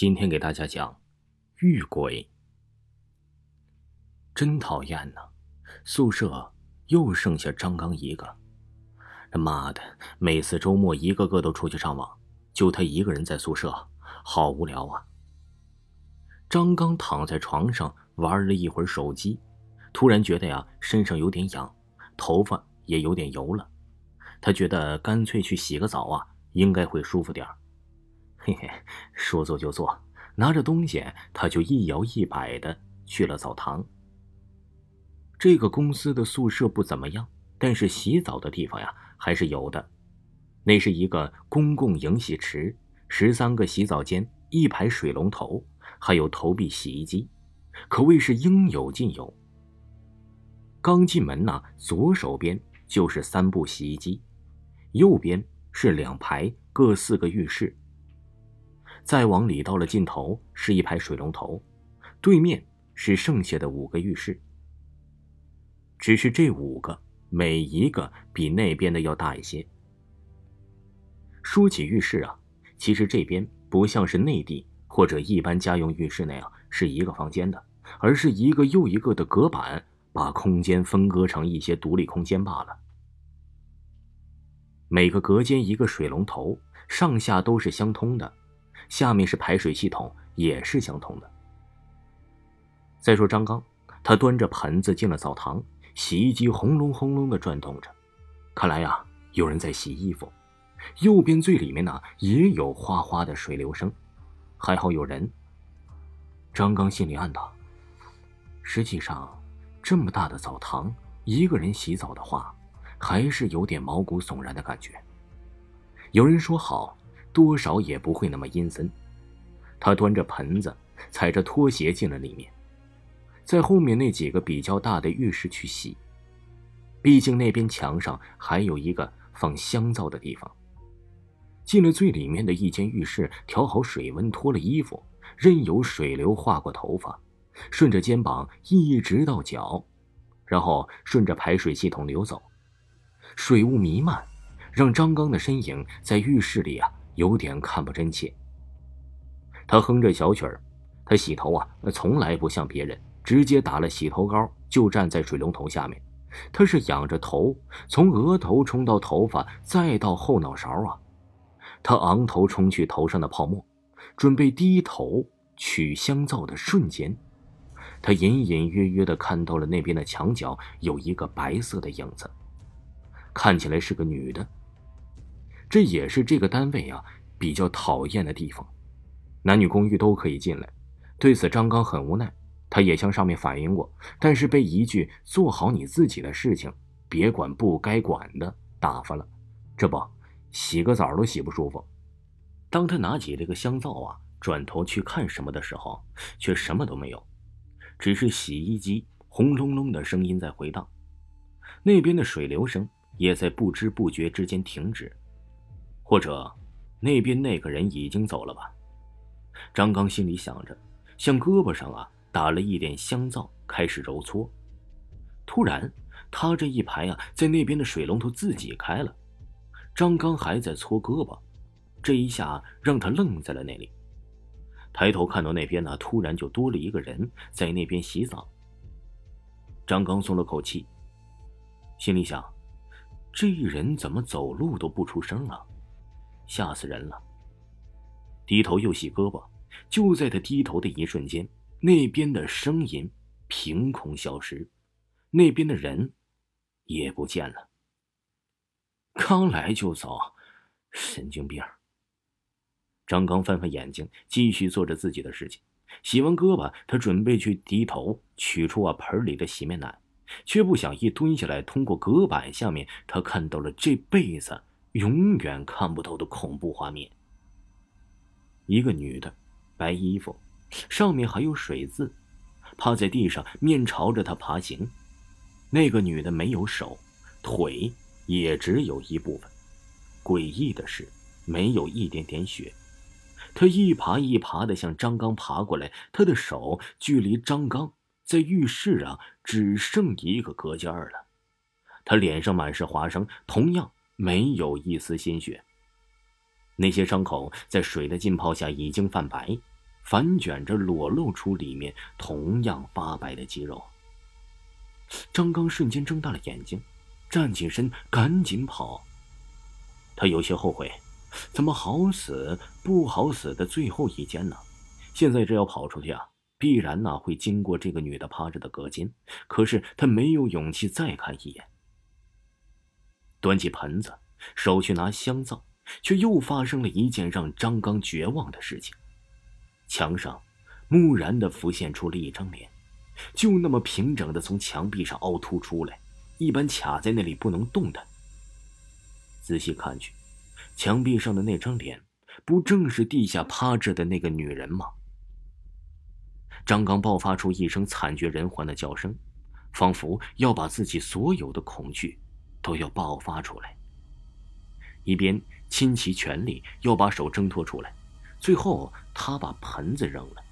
今天给大家讲遇鬼，真讨厌呐！宿舍又剩下张刚一个，他妈的，每次周末一个个都出去上网，就他一个人在宿舍，好无聊啊！张刚躺在床上玩了一会儿手机，突然觉得呀，身上有点痒，头发也有点油了，他觉得干脆去洗个澡啊，应该会舒服点儿。嘿嘿，说做就做，拿着东西，他就一摇一摆的去了澡堂。这个公司的宿舍不怎么样，但是洗澡的地方呀还是有的。那是一个公共迎洗池，十三个洗澡间，一排水龙头，还有投币洗衣机，可谓是应有尽有。刚进门呢，左手边就是三部洗衣机，右边是两排各四个浴室。再往里到了尽头是一排水龙头，对面是剩下的五个浴室。只是这五个每一个比那边的要大一些。说起浴室啊，其实这边不像是内地或者一般家用浴室那样是一个房间的，而是一个又一个的隔板，把空间分割成一些独立空间罢了。每个隔间一个水龙头，上下都是相通的。下面是排水系统，也是相通的。再说张刚，他端着盆子进了澡堂，洗衣机轰隆轰隆的转动着，看来呀，有人在洗衣服。右边最里面呢，也有哗哗的水流声，还好有人。张刚心里暗道：实际上，这么大的澡堂，一个人洗澡的话，还是有点毛骨悚然的感觉。有人说好。多少也不会那么阴森。他端着盆子，踩着拖鞋进了里面，在后面那几个比较大的浴室去洗。毕竟那边墙上还有一个放香皂的地方。进了最里面的一间浴室，调好水温，脱了衣服，任由水流划过头发，顺着肩膀一直到脚，然后顺着排水系统流走。水雾弥漫，让张刚的身影在浴室里啊。有点看不真切。他哼着小曲儿，他洗头啊，从来不像别人直接打了洗头膏就站在水龙头下面，他是仰着头，从额头冲到头发，再到后脑勺啊。他昂头冲去头上的泡沫，准备低头取香皂的瞬间，他隐隐约约的看到了那边的墙角有一个白色的影子，看起来是个女的。这也是这个单位啊比较讨厌的地方，男女公寓都可以进来。对此，张刚很无奈，他也向上面反映过，但是被一句“做好你自己的事情，别管不该管的”打发了。这不，洗个澡都洗不舒服。当他拿起这个香皂啊，转头去看什么的时候，却什么都没有，只是洗衣机轰隆隆的声音在回荡，那边的水流声也在不知不觉之间停止。或者，那边那个人已经走了吧？张刚心里想着，向胳膊上啊打了一点香皂，开始揉搓。突然，他这一排啊，在那边的水龙头自己开了。张刚还在搓胳膊，这一下让他愣在了那里。抬头看到那边呢，突然就多了一个人在那边洗澡。张刚松了口气，心里想：这人怎么走路都不出声啊？吓死人了！低头又洗胳膊，就在他低头的一瞬间，那边的声音凭空消失，那边的人也不见了。刚来就走，神经病！张刚翻翻眼睛，继续做着自己的事情。洗完胳膊，他准备去低头取出啊盆里的洗面奶，却不想一蹲下来，通过隔板下面，他看到了这辈子。永远看不到的恐怖画面。一个女的，白衣服，上面还有水渍，趴在地上，面朝着他爬行。那个女的没有手，腿也只有一部分。诡异的是，没有一点点血。她一爬一爬的向张刚爬过来，她的手距离张刚在浴室啊只剩一个隔间了。她脸上满是划伤，同样。没有一丝鲜血。那些伤口在水的浸泡下已经泛白，反卷着裸露出里面同样发白的肌肉。张刚瞬间睁大了眼睛，站起身赶紧跑。他有些后悔，怎么好死不好死的最后一间呢？现在这要跑出去啊，必然呢会经过这个女的趴着的隔间。可是他没有勇气再看一眼。端起盆子，手去拿香皂，却又发生了一件让张刚绝望的事情。墙上，木然的浮现出了一张脸，就那么平整的从墙壁上凹凸出来，一般卡在那里不能动弹。仔细看去，墙壁上的那张脸，不正是地下趴着的那个女人吗？张刚爆发出一声惨绝人寰的叫声，仿佛要把自己所有的恐惧都要爆发出来。一边倾其全力要把手挣脱出来。最后，他把盆子扔了，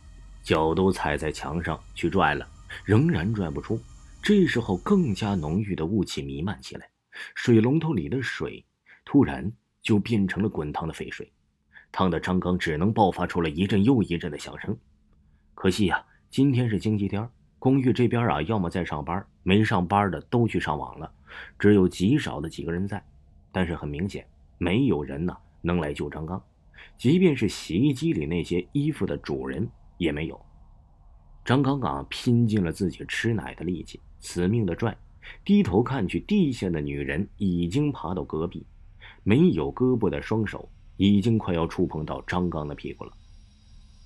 脚都踩在墙上去拽了，仍然拽不出。这时候，更加浓郁的雾气弥漫起来，水龙头里的水突然就变成了滚烫的沸水，烫的张刚只能爆发出了一阵又一阵的响声。可惜呀，今天是星期天，公寓这边啊，要么在上班，没上班的都去上网了，只有极少的几个人在。但是很明显，没有人呢能来救张刚。即便是洗衣机里那些衣服的主人也没有。张刚啊拼尽了自己吃奶的力气，死命的拽，低头看去，地下的女人已经爬到隔壁，没有胳膊的双手已经快要触碰到张刚的屁股了。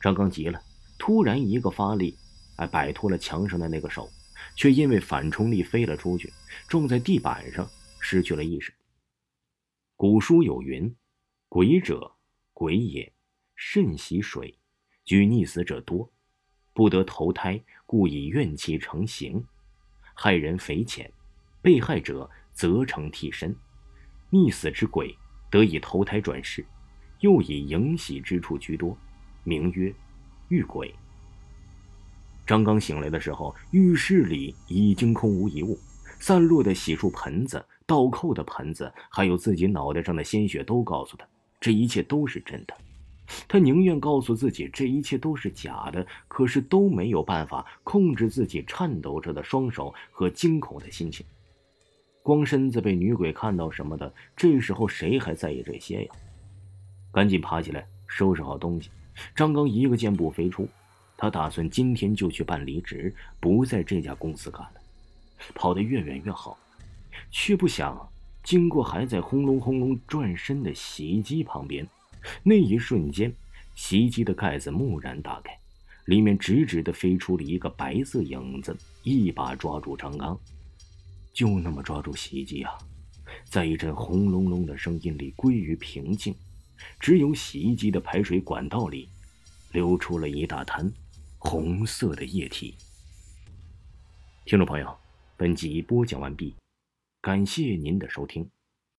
张刚急了，突然一个发力，哎，摆脱了墙上的那个手，却因为反冲力飞了出去，撞在地板上，失去了意识。古书有云：“鬼者。”鬼也，甚喜水，举溺死者多，不得投胎，故以怨气成形，害人匪浅。被害者则成替身，溺死之鬼得以投胎转世，又以迎喜之处居多，名曰遇鬼。张刚醒来的时候，浴室里已经空无一物，散落的洗漱盆子、倒扣的盆子，还有自己脑袋上的鲜血，都告诉他。这一切都是真的，他宁愿告诉自己这一切都是假的，可是都没有办法控制自己颤抖着的双手和惊恐的心情。光身子被女鬼看到什么的，这时候谁还在意这些呀？赶紧爬起来，收拾好东西。张刚一个箭步飞出，他打算今天就去办离职，不在这家公司干了，跑得越远越好，却不想。经过还在轰隆轰隆转身的洗衣机旁边，那一瞬间，洗衣机的盖子蓦然打开，里面直直的飞出了一个白色影子，一把抓住张刚，就那么抓住洗衣机啊，在一阵轰隆隆的声音里归于平静，只有洗衣机的排水管道里，流出了一大滩红色的液体。听众朋友，本集播讲完毕。感谢您的收听。